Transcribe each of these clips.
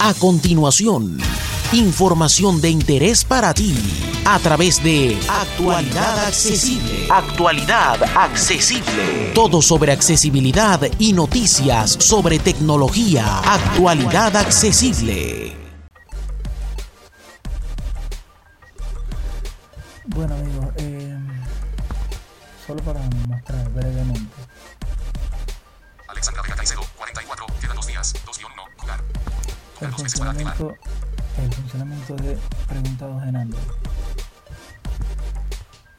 A continuación, información de interés para ti a través de Actualidad Accesible. Actualidad Accesible. Todo sobre accesibilidad y noticias sobre tecnología. Actualidad Accesible. Bueno amigos, eh, solo para mostrar brevemente. Alexandra Vega Caicedo, 44, quedan dos días, 2-1, jugar. El funcionamiento, el funcionamiento de preguntados en Android.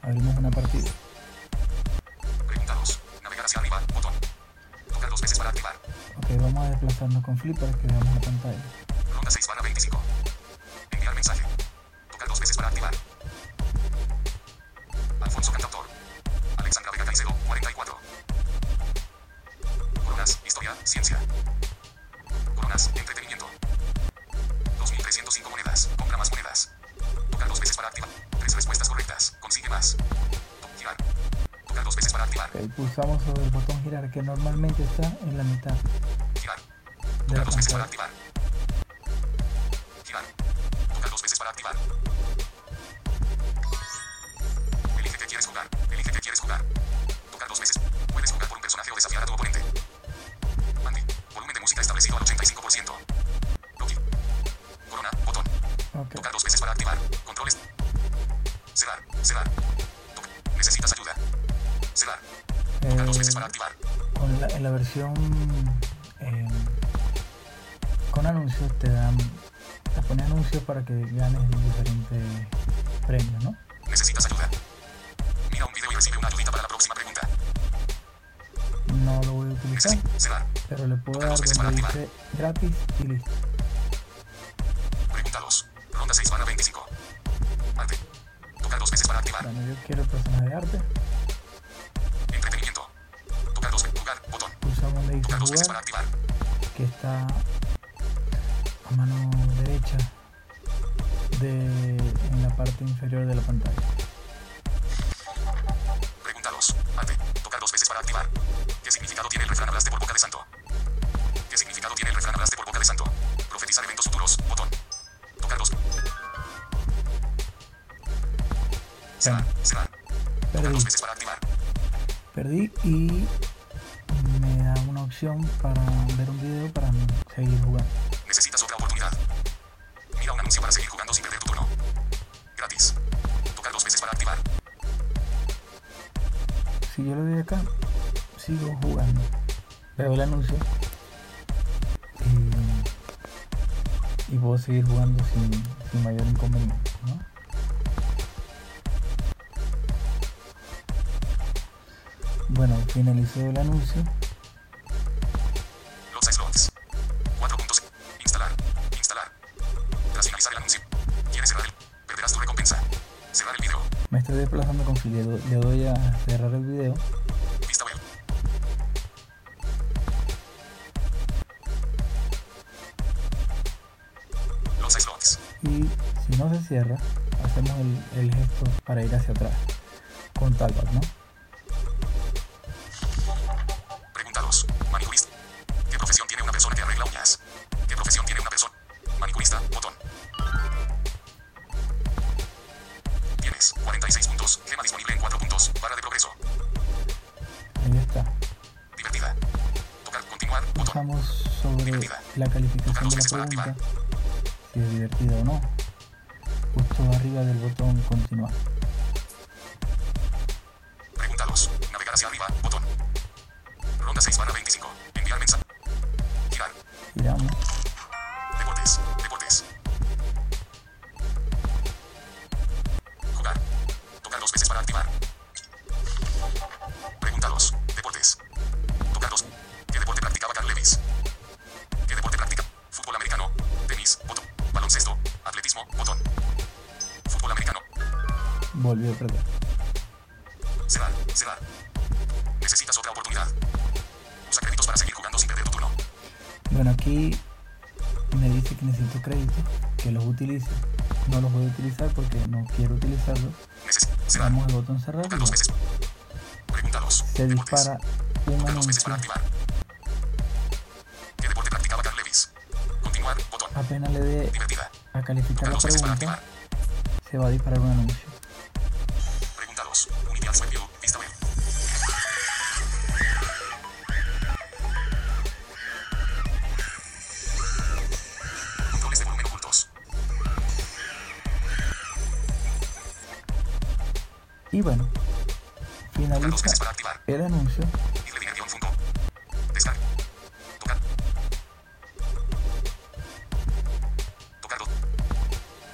Abrimos una partida. Pregunta 2. Navegar hacia arriba, botón. Tocar dos veces para activar. Ok, vamos a desplazarnos con flip para que veamos la pantalla. Ok, pulsamos sobre el botón girar que normalmente está en la mitad Girar. de dos veces para activar. Girar. Tocar dos veces para activar. Eh, con la, en la versión eh, con anuncios te dan te pone anuncios para que ganes diferentes premios, ¿no? Necesitas ayuda. Mira un video y recibe una ayudita para la próxima pregunta. No lo voy a utilizar, Necesi- Cerrar. pero le puedo dar para donde dice gratis y listo. Pregunta 2. Ronda 6 barra 25. Arte. Tocar dos veces para activar. Bueno, yo quiero el personaje de arte, donde dice jugar, que está a mano derecha de en la parte inferior de la pantalla. Pregunta 2. Arte. Tocar dos veces para activar. ¿Qué significado tiene el refrán hablaste por boca de santo? ¿Qué significado tiene el refrán hablaste por boca de santo? Profetizar eventos futuros. Botón. Tocar dos. Cerrar. Cerrar. Tocar Perdí, dos veces para activar. perdí y me opción para ver un video para seguir jugando. Necesitas otra oportunidad. Mira un anuncio para seguir jugando sin perder tu turno. Gratis. Tocar dos veces para activar. Si yo le doy acá, sigo jugando. Veo el anuncio y, y puedo seguir jugando sin, sin mayor inconveniente. ¿no? Bueno, finalizó el anuncio. Cerrar el? Perderás tu recompensa. Cerrar el video. Me estoy desplazando con Phil. Le do- le doy a cerrar el video. Vista web. Los slots. Y si no se cierra, hacemos el, el gesto para ir hacia atrás. Con talback, ¿no? Pregunta 2. Manicurista. ¿Qué profesión tiene una persona que arregla uñas? ¿Qué profesión tiene una persona? Puntos. Gema disponible en 4 puntos. Barra de progreso. Ahí está. Divertida. Tocar. Continuar. Botón. Pulsamos sobre la calificación de la pregunta, si es divertida o no, justo arriba del botón continuar. Pregunta 2. Navegar hacia arriba. Botón. Ronda 6 barra 25. Enviar mensaje. Girar. Giramos, volvió a perder. Cerrar. Cerrar. Necesitas otra oportunidad. Usa créditos para seguir jugando sin perder tu turno. Bueno, aquí me dice que necesito créditos, que los utilice. No los voy a utilizar porque no quiero utilizarlos. Damos al botón y dos veces. Pregunta 2. se dispara un Tocar dos veces anuncio para activar. ¿Qué deporte practicaba Carl Lewis? Continuar. Botón. apenas le dé a calificar la pregunta, se va a disparar un anuncio. Y bueno, finaliza el anuncio.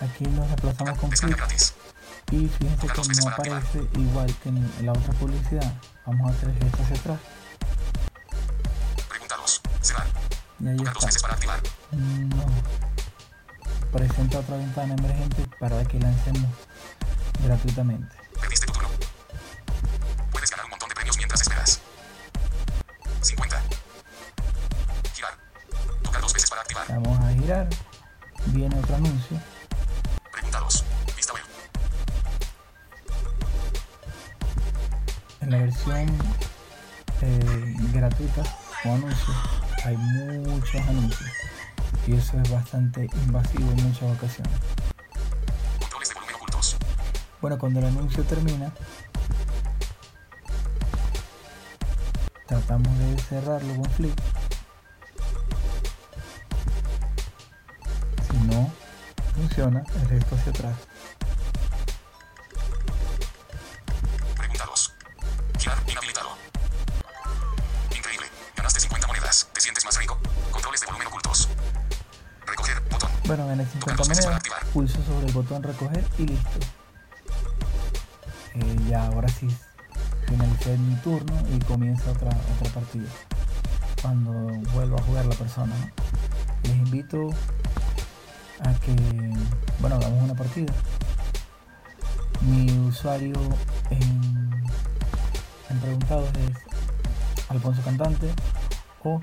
Aquí nos desplazamos con clic y fíjense que no aparece igual que en la otra publicidad. Vamos a hacer el gesto hacia atrás Pregunta 2. Cerrar. y ahí está. No. Presenta otra ventana emergente para que lancemos gratuitamente. Para activar. Vamos a girar. Viene otro anuncio. Pregunta 2. Vista web. En la versión eh, gratuita o anuncios hay muchos anuncios. Y eso es bastante invasivo en muchas ocasiones. Controles de volumen ocultos. Bueno, cuando el anuncio termina, tratamos de cerrarlo con flick. No funciona, el gesto hacia atrás. Pregunta 2. Girar inhabilitado. Increíble. Ganaste 50 monedas. ¿Te sientes más rico? Controles de volumen ocultos. Recoger. Botón. Bueno, gané 50 monedas, pulso sobre el botón recoger y listo. Eh, ya ahora sí finalicé mi turno y comienza otra, otra partida. Cuando vuelva a jugar la persona. ¿no? Les invito a que, bueno, hagamos una partida. Mi usuario en, preguntados es Alfonso Cantante o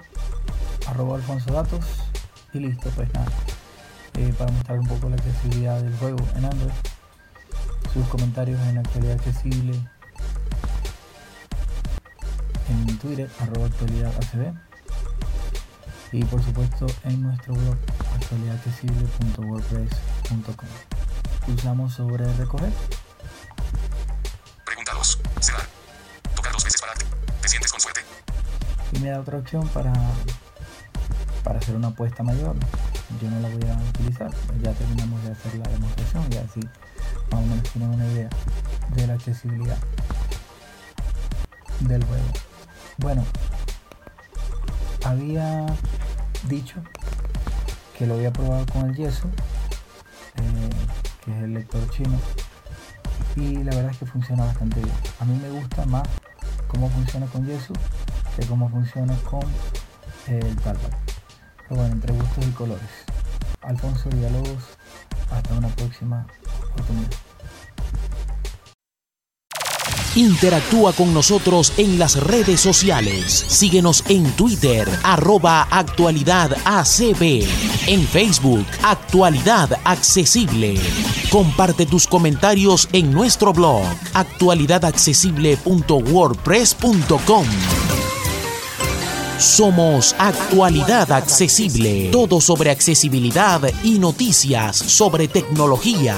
arroba Alfonso Datos y listo, pues nada. Eh, para mostrar un poco la accesibilidad del juego en Android. Sus comentarios en actualidad accesible en Twitter, arroba actualidad ACB. Y por supuesto en nuestro blog actualidadaccesible.wordpress.com. Pulsamos sobre recoger. Pregunta 2. Cerrar. Tocar dos veces para. ¿Te sientes con suerte? y me da otra opción para, para hacer una apuesta mayor. Yo no la voy a utilizar, ya terminamos de hacer la demostración y así más o menos tienen una idea de la accesibilidad del juego. Bueno, había dicho que lo había probado con el yeso, eh, que es el lector chino, y la verdad es que funciona bastante bien. A mí me gusta más cómo funciona con yeso que cómo funciona con el Talbot. Pero bueno, entre gustos y colores. Alfonso Villalobos, hasta una próxima oportunidad. Interactúa con nosotros en las redes sociales. Síguenos en Twitter, arroba actualidad. En Facebook, Actualidad Accesible. Comparte tus comentarios en nuestro blog, actualidadaccesible.wordpress.com. Somos Actualidad Accesible. Todo sobre accesibilidad y noticias sobre tecnología.